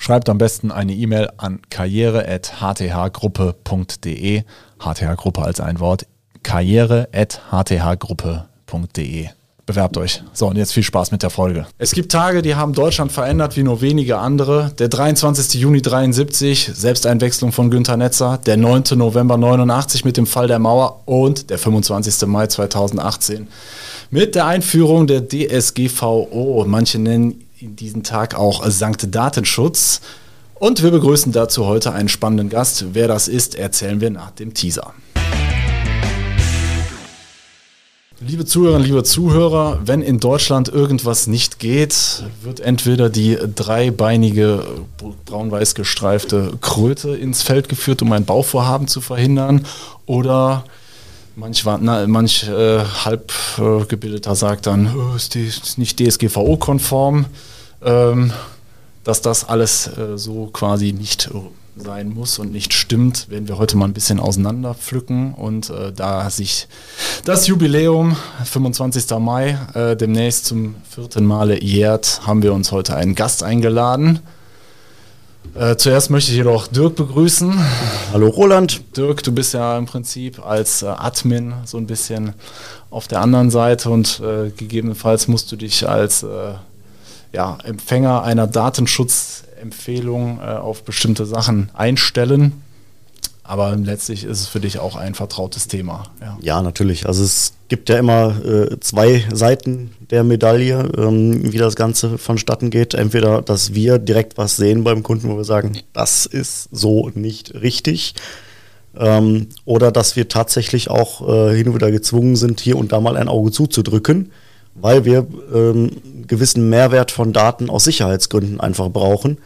Schreibt am besten eine E-Mail an karriere.hthgruppe.de. HTH-Gruppe als ein Wort. karriere.hthgruppe.de. Bewerbt euch. So, und jetzt viel Spaß mit der Folge. Es gibt Tage, die haben Deutschland verändert wie nur wenige andere. Der 23. Juni 73, Selbsteinwechslung von Günter Netzer. Der 9. November 89 mit dem Fall der Mauer. Und der 25. Mai 2018 mit der Einführung der DSGVO. Manche nennen in diesem Tag auch Sankt Datenschutz. Und wir begrüßen dazu heute einen spannenden Gast. Wer das ist, erzählen wir nach dem Teaser. Liebe Zuhörerinnen, liebe Zuhörer, wenn in Deutschland irgendwas nicht geht, wird entweder die dreibeinige braun-weiß gestreifte Kröte ins Feld geführt, um ein Bauvorhaben zu verhindern, oder Manch, na, manch äh, halbgebildeter äh, sagt dann, oh, ist, die, ist nicht DSGVO-konform, ähm, dass das alles äh, so quasi nicht sein muss und nicht stimmt, werden wir heute mal ein bisschen auseinander pflücken. Und äh, da sich das Jubiläum, 25. Mai, äh, demnächst zum vierten Male jährt, haben wir uns heute einen Gast eingeladen. Äh, zuerst möchte ich jedoch Dirk begrüßen. Hallo Roland. Dirk, du bist ja im Prinzip als äh, Admin so ein bisschen auf der anderen Seite und äh, gegebenenfalls musst du dich als äh, ja, Empfänger einer Datenschutzempfehlung äh, auf bestimmte Sachen einstellen. Aber letztlich ist es für dich auch ein vertrautes Thema. Ja, ja natürlich. Also es gibt ja immer äh, zwei Seiten der Medaille, ähm, wie das Ganze vonstatten geht. Entweder, dass wir direkt was sehen beim Kunden, wo wir sagen, das ist so nicht richtig. Ähm, oder dass wir tatsächlich auch äh, hin und wieder gezwungen sind, hier und da mal ein Auge zuzudrücken, weil wir ähm, gewissen Mehrwert von Daten aus Sicherheitsgründen einfach brauchen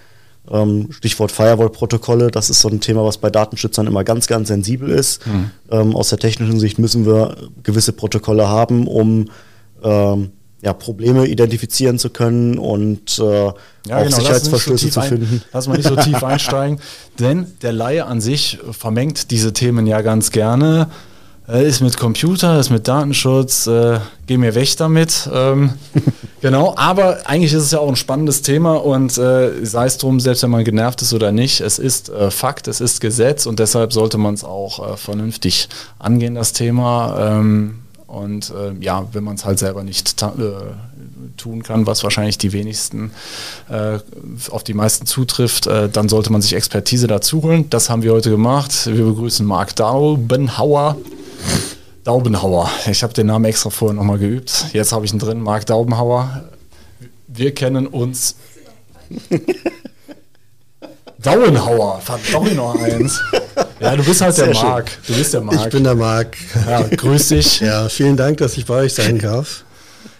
ähm, Stichwort Firewall-Protokolle, das ist so ein Thema, was bei Datenschützern immer ganz, ganz sensibel ist. Mhm. Ähm, aus der technischen Sicht müssen wir gewisse Protokolle haben, um ähm, ja, Probleme identifizieren zu können und äh, ja, auch genau, Sicherheitsverstöße so zu finden. lass mal nicht so tief einsteigen, denn der Laie an sich vermengt diese Themen ja ganz gerne äh, ist mit Computer, ist mit Datenschutz, äh, geh mir weg damit. Ähm, genau, aber eigentlich ist es ja auch ein spannendes Thema und äh, sei es drum, selbst wenn man genervt ist oder nicht, es ist äh, Fakt, es ist Gesetz und deshalb sollte man es auch äh, vernünftig angehen, das Thema. Ähm, und äh, ja, wenn man es halt selber nicht tun kann, was wahrscheinlich die wenigsten auf die meisten zutrifft, dann sollte man sich Expertise dazu holen. Das haben wir heute gemacht. Wir begrüßen Marc Daubenhauer. Daubenhauer. Ich habe den Namen extra vorher nochmal geübt. Jetzt habe ich ihn drin, Marc Daubenhauer. Wir kennen uns. Daubenhauer, verdammt noch eins. Ja, du bist halt Sehr der Marc. Du bist der Marc. Ich bin der Marc. Ja, grüß dich. Ja, vielen Dank, dass ich bei euch sein darf.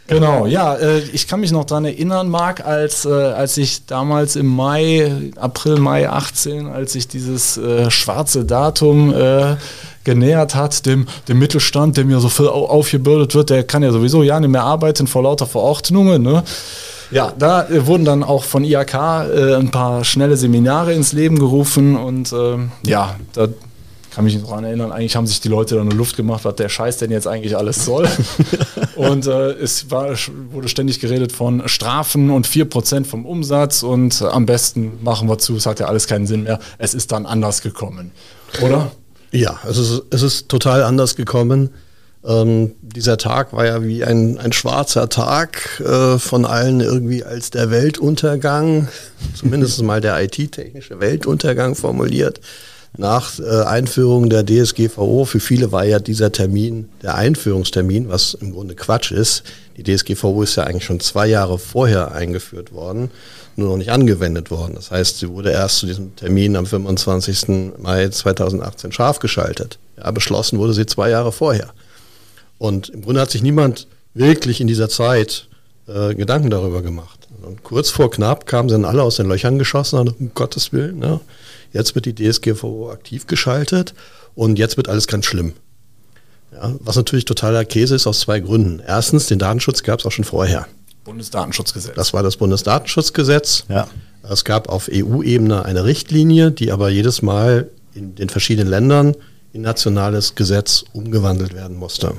Genau, ja, äh, ich kann mich noch daran erinnern, Marc, als, äh, als ich damals im Mai, April, Mai 18, als ich dieses äh, schwarze Datum genähert hat, dem, dem Mittelstand, dem ja so viel aufgebürdet wird, der kann ja sowieso ja nicht mehr arbeiten vor lauter Verordnungen. Ne? Ja, da äh, wurden dann auch von IAK äh, ein paar schnelle Seminare ins Leben gerufen und äh, ja, da kann mich daran erinnern, eigentlich haben sich die Leute dann nur Luft gemacht, was der Scheiß denn jetzt eigentlich alles soll. und äh, es war, wurde ständig geredet von Strafen und 4% vom Umsatz und äh, am besten machen wir zu, es hat ja alles keinen Sinn mehr. Es ist dann anders gekommen, oder? Ja, es ist, es ist total anders gekommen. Ähm, dieser Tag war ja wie ein, ein schwarzer Tag, äh, von allen irgendwie als der Weltuntergang, zumindest mal der IT-technische Weltuntergang formuliert. Nach äh, Einführung der DSGVO, für viele war ja dieser Termin der Einführungstermin, was im Grunde Quatsch ist. Die DSGVO ist ja eigentlich schon zwei Jahre vorher eingeführt worden nur noch nicht angewendet worden. Das heißt, sie wurde erst zu diesem Termin am 25. Mai 2018 scharf geschaltet. Ja, beschlossen wurde sie zwei Jahre vorher. Und im Grunde hat sich niemand wirklich in dieser Zeit äh, Gedanken darüber gemacht. Und kurz vor knapp kamen sie dann alle aus den Löchern geschossen und um Gottes Willen, ne? Jetzt wird die DSGVO aktiv geschaltet und jetzt wird alles ganz schlimm. Ja, was natürlich totaler Käse ist aus zwei Gründen. Erstens, den Datenschutz gab es auch schon vorher. Bundesdatenschutzgesetz. Das war das Bundesdatenschutzgesetz. Ja. Es gab auf EU-Ebene eine Richtlinie, die aber jedes Mal in den verschiedenen Ländern in nationales Gesetz umgewandelt werden musste.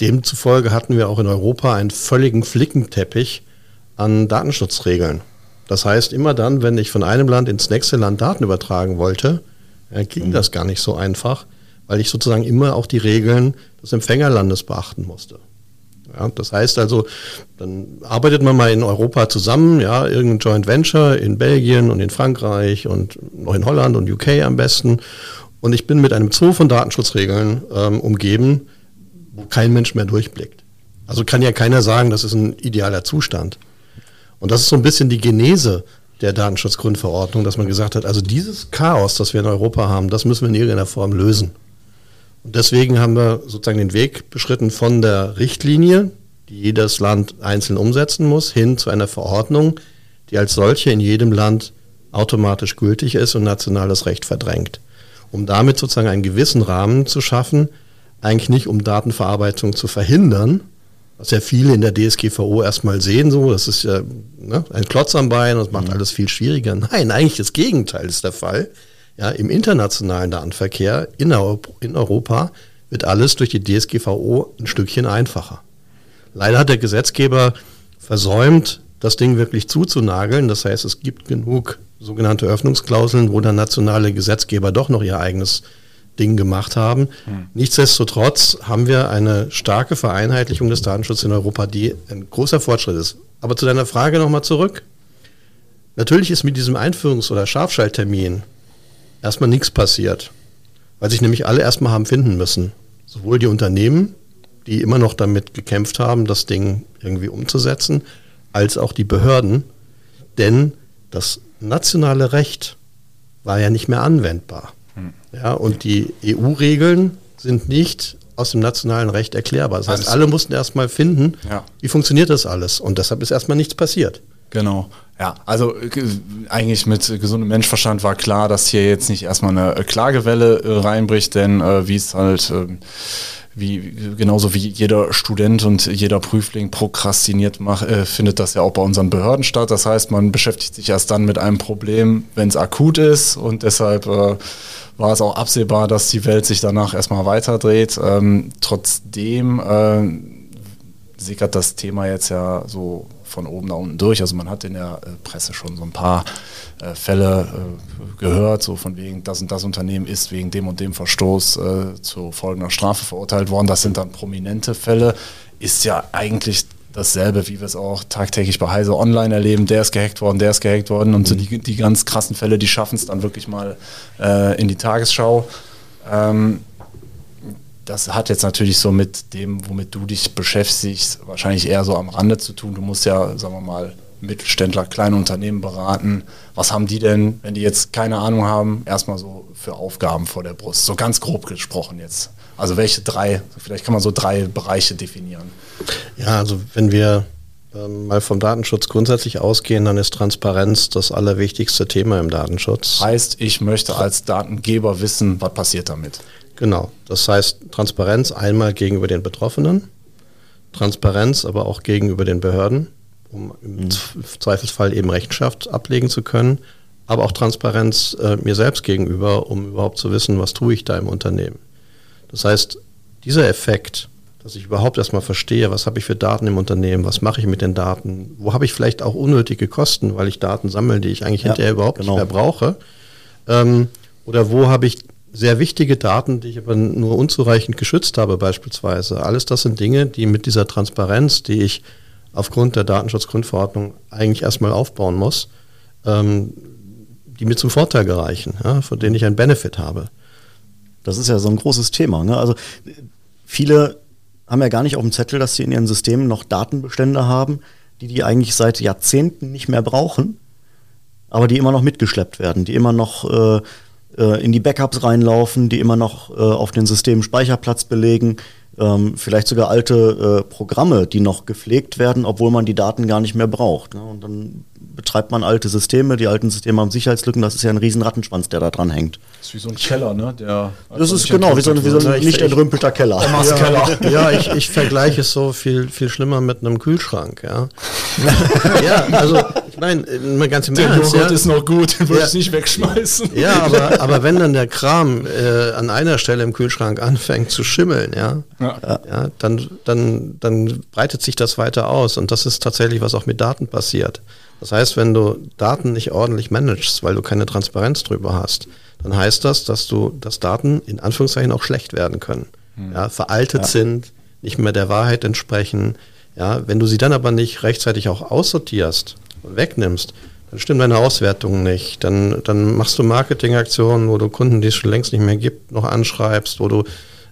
Demzufolge hatten wir auch in Europa einen völligen Flickenteppich an Datenschutzregeln. Das heißt, immer dann, wenn ich von einem Land ins nächste Land Daten übertragen wollte, äh, ging mhm. das gar nicht so einfach, weil ich sozusagen immer auch die Regeln des Empfängerlandes beachten musste. Ja, das heißt also, dann arbeitet man mal in Europa zusammen, ja, irgendein Joint Venture in Belgien und in Frankreich und noch in Holland und UK am besten. Und ich bin mit einem Zoo von Datenschutzregeln ähm, umgeben, wo kein Mensch mehr durchblickt. Also kann ja keiner sagen, das ist ein idealer Zustand. Und das ist so ein bisschen die Genese der Datenschutzgrundverordnung, dass man gesagt hat, also dieses Chaos, das wir in Europa haben, das müssen wir in irgendeiner Form lösen. Und deswegen haben wir sozusagen den Weg beschritten von der Richtlinie, die jedes Land einzeln umsetzen muss, hin zu einer Verordnung, die als solche in jedem Land automatisch gültig ist und nationales Recht verdrängt. Um damit sozusagen einen gewissen Rahmen zu schaffen, eigentlich nicht um Datenverarbeitung zu verhindern, was ja viele in der DSGVO erstmal sehen, so, das ist ja ne, ein Klotz am Bein und das macht mhm. alles viel schwieriger. Nein, eigentlich das Gegenteil ist der Fall. Ja, Im internationalen Datenverkehr in, in Europa wird alles durch die DSGVO ein Stückchen einfacher. Leider hat der Gesetzgeber versäumt, das Ding wirklich zuzunageln. Das heißt, es gibt genug sogenannte Öffnungsklauseln, wo dann nationale Gesetzgeber doch noch ihr eigenes Ding gemacht haben. Hm. Nichtsdestotrotz haben wir eine starke Vereinheitlichung des Datenschutzes in Europa, die ein großer Fortschritt ist. Aber zu deiner Frage nochmal zurück. Natürlich ist mit diesem Einführungs- oder Scharfschalttermin erstmal nichts passiert, weil sich nämlich alle erstmal haben finden müssen. Sowohl die Unternehmen, die immer noch damit gekämpft haben, das Ding irgendwie umzusetzen, als auch die Behörden. Denn das nationale Recht war ja nicht mehr anwendbar. Hm. Ja, und die EU-Regeln sind nicht aus dem nationalen Recht erklärbar. Das heißt, alle mussten erstmal finden, ja. wie funktioniert das alles. Und deshalb ist erstmal nichts passiert. Genau. Ja, also äh, eigentlich mit gesundem Menschverstand war klar, dass hier jetzt nicht erstmal eine äh, Klagewelle äh, reinbricht, denn äh, wie es halt äh, wie genauso wie jeder Student und jeder Prüfling prokrastiniert macht, äh, findet das ja auch bei unseren Behörden statt. Das heißt, man beschäftigt sich erst dann mit einem Problem, wenn es akut ist und deshalb war es auch absehbar, dass die Welt sich danach erstmal weiterdreht. Ähm, trotzdem sickert das Thema jetzt ja so von oben nach unten durch. Also man hat in der äh, Presse schon so ein paar äh, Fälle äh, gehört, so von wegen, das und das Unternehmen ist wegen dem und dem Verstoß zu folgender Strafe verurteilt worden. Das sind dann prominente Fälle. Ist ja eigentlich dasselbe, wie wir es auch tagtäglich bei Heise Online erleben. Der ist gehackt worden, der ist gehackt worden. Und so die, die ganz krassen Fälle, die schaffen es dann wirklich mal äh, in die Tagesschau. Ähm, das hat jetzt natürlich so mit dem, womit du dich beschäftigst, wahrscheinlich eher so am Rande zu tun. Du musst ja, sagen wir mal, Mittelständler, kleine Unternehmen beraten. Was haben die denn, wenn die jetzt keine Ahnung haben, erstmal so für Aufgaben vor der Brust? So ganz grob gesprochen jetzt. Also welche drei, vielleicht kann man so drei Bereiche definieren. Ja, also wenn wir ähm, mal vom Datenschutz grundsätzlich ausgehen, dann ist Transparenz das allerwichtigste Thema im Datenschutz. Heißt, ich möchte als Datengeber wissen, was passiert damit. Genau. Das heißt Transparenz einmal gegenüber den Betroffenen, Transparenz aber auch gegenüber den Behörden, um im mhm. Zweifelsfall eben Rechenschaft ablegen zu können, aber auch Transparenz äh, mir selbst gegenüber, um überhaupt zu wissen, was tue ich da im Unternehmen. Das heißt, dieser Effekt, dass ich überhaupt erstmal verstehe, was habe ich für Daten im Unternehmen, was mache ich mit den Daten, wo habe ich vielleicht auch unnötige Kosten, weil ich Daten sammle, die ich eigentlich ja, hinterher überhaupt genau. nicht mehr brauche, ähm, oder wo habe ich sehr wichtige Daten, die ich aber nur unzureichend geschützt habe beispielsweise. Alles das sind Dinge, die mit dieser Transparenz, die ich aufgrund der Datenschutzgrundverordnung eigentlich erstmal aufbauen muss, ähm, die mir zum Vorteil gereichen, ja, von denen ich einen Benefit habe. Das ist ja so ein großes Thema. Ne? Also viele haben ja gar nicht auf dem Zettel, dass sie in ihren Systemen noch Datenbestände haben, die die eigentlich seit Jahrzehnten nicht mehr brauchen, aber die immer noch mitgeschleppt werden, die immer noch äh, äh, in die Backups reinlaufen, die immer noch äh, auf den Systemen Speicherplatz belegen, ähm, vielleicht sogar alte äh, Programme, die noch gepflegt werden, obwohl man die Daten gar nicht mehr braucht. Ne? Und dann betreibt man alte Systeme, die alten Systeme haben Sicherheitslücken, das ist ja ein riesen Rattenschwanz, der da dran hängt. Das ist wie so ein Keller, ne? Der das ist genau, wie so, ein, wie so ein nicht entrümpelter Keller. Ja, Keller. ja ich, ich vergleiche es so viel, viel schlimmer mit einem Kühlschrank, ja. ja, also ich meine, mal ganz im Der Ernst, Joghurt ja. ist noch gut, den würde ja. ich nicht wegschmeißen. Ja, aber, aber wenn dann der Kram äh, an einer Stelle im Kühlschrank anfängt zu schimmeln, ja, ja. ja dann, dann, dann breitet sich das weiter aus und das ist tatsächlich, was auch mit Daten passiert. Das heißt, wenn du Daten nicht ordentlich managst, weil du keine Transparenz drüber hast, dann heißt das, dass du, dass Daten in Anführungszeichen auch schlecht werden können. Hm. Ja, veraltet ja. sind, nicht mehr der Wahrheit entsprechen. Ja, wenn du sie dann aber nicht rechtzeitig auch aussortierst wegnimmst, dann stimmt deine Auswertung nicht. Dann, dann machst du Marketingaktionen, wo du Kunden, die es schon längst nicht mehr gibt, noch anschreibst, wo du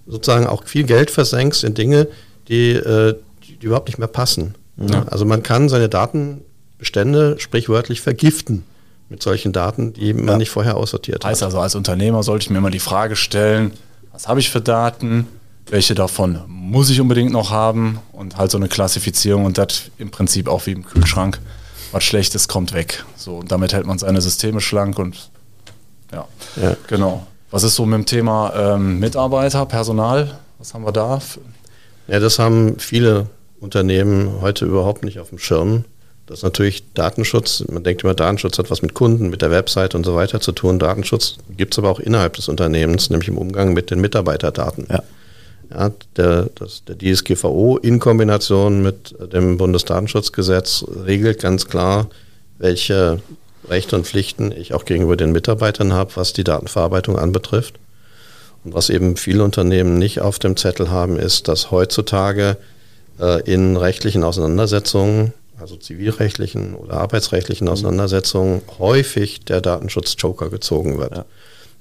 sozusagen auch viel Geld versenkst in Dinge, die, äh, die überhaupt nicht mehr passen. Ja. Also man kann seine Daten Bestände sprichwörtlich vergiften mit solchen Daten, die man ja. nicht vorher aussortiert hat. Heißt also, als Unternehmer sollte ich mir immer die Frage stellen, was habe ich für Daten, welche davon muss ich unbedingt noch haben und halt so eine Klassifizierung und das im Prinzip auch wie im Kühlschrank. Was Schlechtes kommt weg. So, und damit hält man seine Systeme schlank und ja, ja. genau. Was ist so mit dem Thema ähm, Mitarbeiter, Personal? Was haben wir da? Ja, das haben viele Unternehmen heute überhaupt nicht auf dem Schirm. Das ist natürlich Datenschutz. Man denkt immer, Datenschutz hat was mit Kunden, mit der Website und so weiter zu tun. Datenschutz gibt es aber auch innerhalb des Unternehmens, nämlich im Umgang mit den Mitarbeiterdaten. Ja. Ja, der, das, der DSGVO in Kombination mit dem Bundesdatenschutzgesetz regelt ganz klar, welche Rechte und Pflichten ich auch gegenüber den Mitarbeitern habe, was die Datenverarbeitung anbetrifft. Und was eben viele Unternehmen nicht auf dem Zettel haben, ist, dass heutzutage äh, in rechtlichen Auseinandersetzungen also zivilrechtlichen oder arbeitsrechtlichen. Auseinandersetzungen häufig der Datenschutz-Joker gezogen wird. Ja.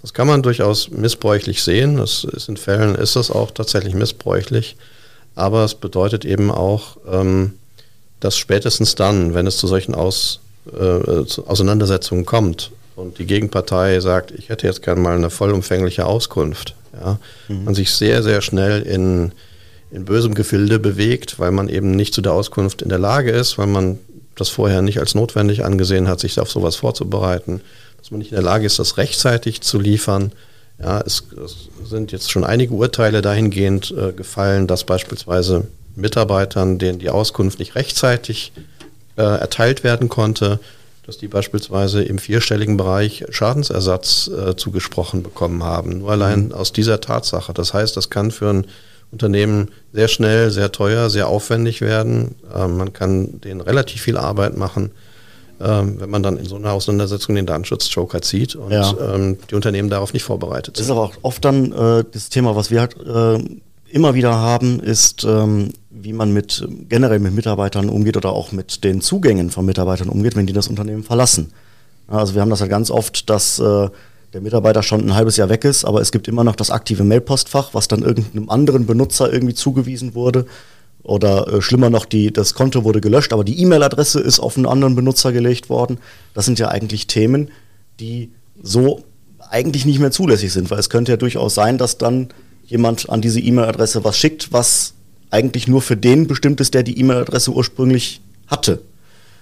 Das kann man durchaus missbräuchlich sehen. Das ist in Fällen ist das auch tatsächlich missbräuchlich. Aber es bedeutet eben auch, ähm, dass spätestens dann, wenn es zu solchen Aus, äh, zu Auseinandersetzungen kommt und die Gegenpartei sagt, ich hätte jetzt gerne mal eine vollumfängliche Auskunft, ja, mhm. man sich sehr, sehr schnell in in bösem Gefilde bewegt, weil man eben nicht zu der Auskunft in der Lage ist, weil man das vorher nicht als notwendig angesehen hat, sich auf sowas vorzubereiten, dass man nicht in der Lage ist, das rechtzeitig zu liefern. Ja, es, es sind jetzt schon einige Urteile dahingehend äh, gefallen, dass beispielsweise Mitarbeitern, denen die Auskunft nicht rechtzeitig äh, erteilt werden konnte, dass die beispielsweise im vierstelligen Bereich Schadensersatz äh, zugesprochen bekommen haben. Nur allein mhm. aus dieser Tatsache. Das heißt, das kann für ein Unternehmen sehr schnell, sehr teuer, sehr aufwendig werden. Ähm, man kann denen relativ viel Arbeit machen, ähm, wenn man dann in so einer Auseinandersetzung den Datenschutz-Joker zieht und ja. ähm, die Unternehmen darauf nicht vorbereitet sind. Das ist aber auch oft dann äh, das Thema, was wir halt äh, immer wieder haben, ist, ähm, wie man mit generell mit Mitarbeitern umgeht oder auch mit den Zugängen von Mitarbeitern umgeht, wenn die das Unternehmen verlassen. Also wir haben das halt ganz oft, dass äh, der Mitarbeiter schon ein halbes Jahr weg ist, aber es gibt immer noch das aktive Mailpostfach, was dann irgendeinem anderen Benutzer irgendwie zugewiesen wurde. Oder äh, schlimmer noch, die, das Konto wurde gelöscht, aber die E-Mail-Adresse ist auf einen anderen Benutzer gelegt worden. Das sind ja eigentlich Themen, die so eigentlich nicht mehr zulässig sind, weil es könnte ja durchaus sein, dass dann jemand an diese E-Mail-Adresse was schickt, was eigentlich nur für den bestimmt ist, der die E-Mail-Adresse ursprünglich hatte.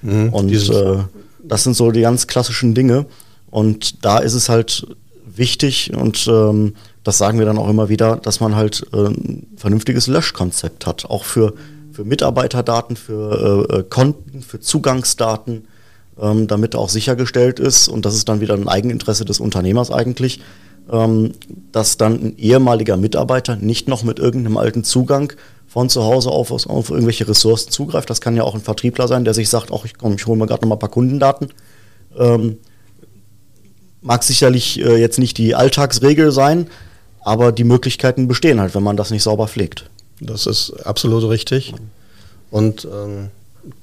Mhm, Und äh, das sind so die ganz klassischen Dinge. Und da ist es halt wichtig und ähm, das sagen wir dann auch immer wieder, dass man halt äh, ein vernünftiges Löschkonzept hat, auch für, für Mitarbeiterdaten, für äh, äh, Konten, für Zugangsdaten, ähm, damit auch sichergestellt ist, und das ist dann wieder ein Eigeninteresse des Unternehmers eigentlich, ähm, dass dann ein ehemaliger Mitarbeiter nicht noch mit irgendeinem alten Zugang von zu Hause auf, auf irgendwelche Ressourcen zugreift. Das kann ja auch ein Vertriebler sein, der sich sagt, ach, ich, komm, ich hole mir gerade noch mal ein paar Kundendaten. Ähm, Mag sicherlich äh, jetzt nicht die Alltagsregel sein, aber die Möglichkeiten bestehen halt, wenn man das nicht sauber pflegt. Das ist absolut richtig. Und ähm,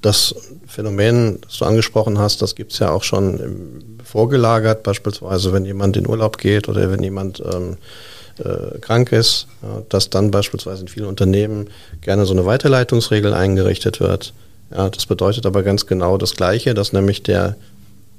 das Phänomen, das du angesprochen hast, das gibt es ja auch schon im, vorgelagert, beispielsweise wenn jemand in Urlaub geht oder wenn jemand ähm, äh, krank ist, ja, dass dann beispielsweise in vielen Unternehmen gerne so eine Weiterleitungsregel eingerichtet wird. Ja, das bedeutet aber ganz genau das Gleiche, dass nämlich der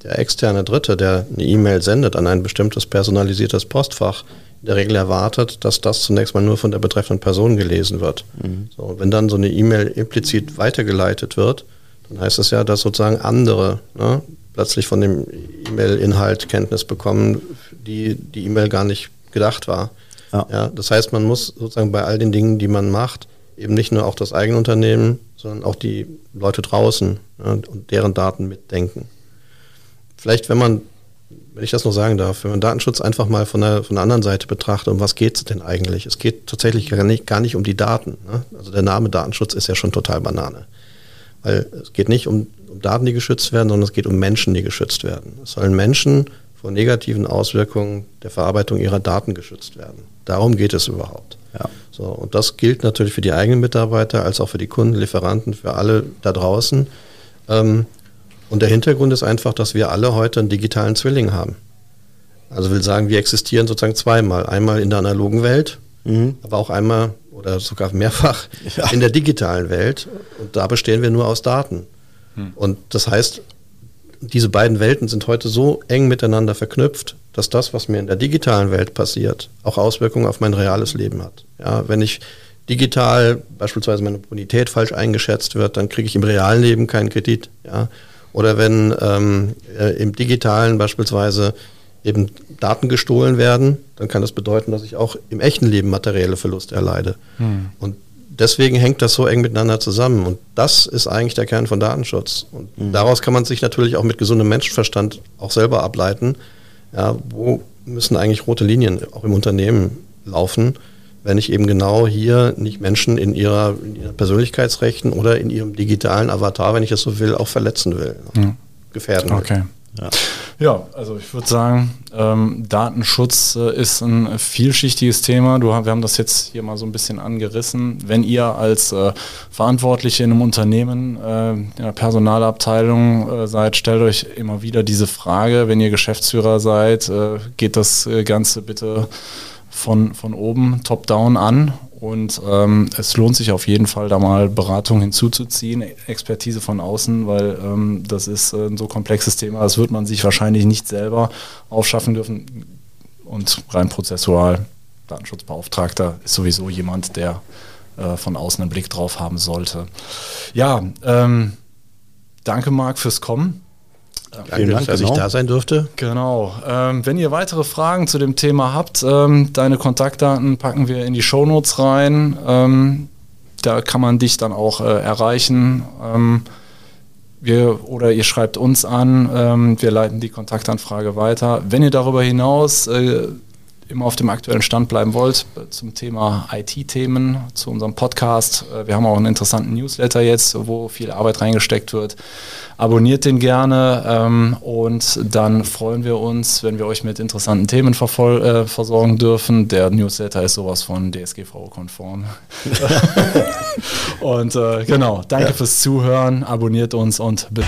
der externe Dritte, der eine E-Mail sendet an ein bestimmtes personalisiertes Postfach, in der Regel erwartet, dass das zunächst mal nur von der betreffenden Person gelesen wird. Mhm. So, wenn dann so eine E-Mail implizit weitergeleitet wird, dann heißt das ja, dass sozusagen andere ne, plötzlich von dem E-Mail-Inhalt Kenntnis bekommen, die die E-Mail gar nicht gedacht war. Ja. ja. das heißt, man muss sozusagen bei all den Dingen, die man macht, eben nicht nur auch das eigene Unternehmen, sondern auch die Leute draußen ja, und deren Daten mitdenken. Vielleicht, wenn man wenn ich das noch sagen darf, wenn man Datenschutz einfach mal von der, von der anderen Seite betrachtet, um was geht es denn eigentlich? Es geht tatsächlich gar nicht, gar nicht um die Daten. Ne? Also der Name Datenschutz ist ja schon total Banane. Weil es geht nicht um, um Daten, die geschützt werden, sondern es geht um Menschen, die geschützt werden. Es sollen Menschen vor negativen Auswirkungen der Verarbeitung ihrer Daten geschützt werden. Darum geht es überhaupt. Ja. So, und das gilt natürlich für die eigenen Mitarbeiter, als auch für die Kunden, Lieferanten, für alle da draußen. Ähm, und der Hintergrund ist einfach, dass wir alle heute einen digitalen Zwilling haben. Also will sagen, wir existieren sozusagen zweimal. Einmal in der analogen Welt, mhm. aber auch einmal oder sogar mehrfach ja. in der digitalen Welt. Und da bestehen wir nur aus Daten. Mhm. Und das heißt, diese beiden Welten sind heute so eng miteinander verknüpft, dass das, was mir in der digitalen Welt passiert, auch Auswirkungen auf mein reales Leben hat. Ja, wenn ich digital beispielsweise meine Bonität falsch eingeschätzt wird, dann kriege ich im realen Leben keinen Kredit. Ja. Oder wenn ähm, äh, im digitalen beispielsweise eben Daten gestohlen werden, dann kann das bedeuten, dass ich auch im echten Leben materielle Verluste erleide. Hm. Und deswegen hängt das so eng miteinander zusammen. Und das ist eigentlich der Kern von Datenschutz. Und hm. daraus kann man sich natürlich auch mit gesundem Menschenverstand auch selber ableiten. Ja, wo müssen eigentlich rote Linien auch im Unternehmen laufen? Wenn ich eben genau hier nicht Menschen in ihrer, in ihrer Persönlichkeitsrechten oder in ihrem digitalen Avatar, wenn ich es so will, auch verletzen will, ja. gefährden will. Okay. Ja. ja, also ich würde sagen, ähm, Datenschutz äh, ist ein vielschichtiges Thema. Du, wir haben das jetzt hier mal so ein bisschen angerissen. Wenn ihr als äh, Verantwortliche in einem Unternehmen, äh, in der Personalabteilung äh, seid, stellt euch immer wieder diese Frage, wenn ihr Geschäftsführer seid, äh, geht das äh, Ganze bitte von, von oben, top-down an. Und ähm, es lohnt sich auf jeden Fall, da mal Beratung hinzuzuziehen, Expertise von außen, weil ähm, das ist äh, ein so komplexes Thema, das wird man sich wahrscheinlich nicht selber aufschaffen dürfen. Und rein prozessual, Datenschutzbeauftragter ist sowieso jemand, der äh, von außen einen Blick drauf haben sollte. Ja, ähm, danke Marc fürs Kommen. Danke, Vielen Dank, dass genau. ich da sein durfte. Genau. Ähm, wenn ihr weitere Fragen zu dem Thema habt, ähm, deine Kontaktdaten packen wir in die Shownotes rein. Ähm, da kann man dich dann auch äh, erreichen. Ähm, wir, oder ihr schreibt uns an, ähm, wir leiten die Kontaktanfrage weiter. Wenn ihr darüber hinaus äh, immer auf dem aktuellen Stand bleiben wollt zum Thema IT-Themen, zu unserem Podcast. Äh, wir haben auch einen interessanten Newsletter jetzt, wo viel Arbeit reingesteckt wird. Abonniert den gerne ähm, und dann freuen wir uns, wenn wir euch mit interessanten Themen äh, versorgen dürfen. Der Newsletter ist sowas von DSGVO-konform. und äh, genau, danke ja. fürs Zuhören, abonniert uns und bis.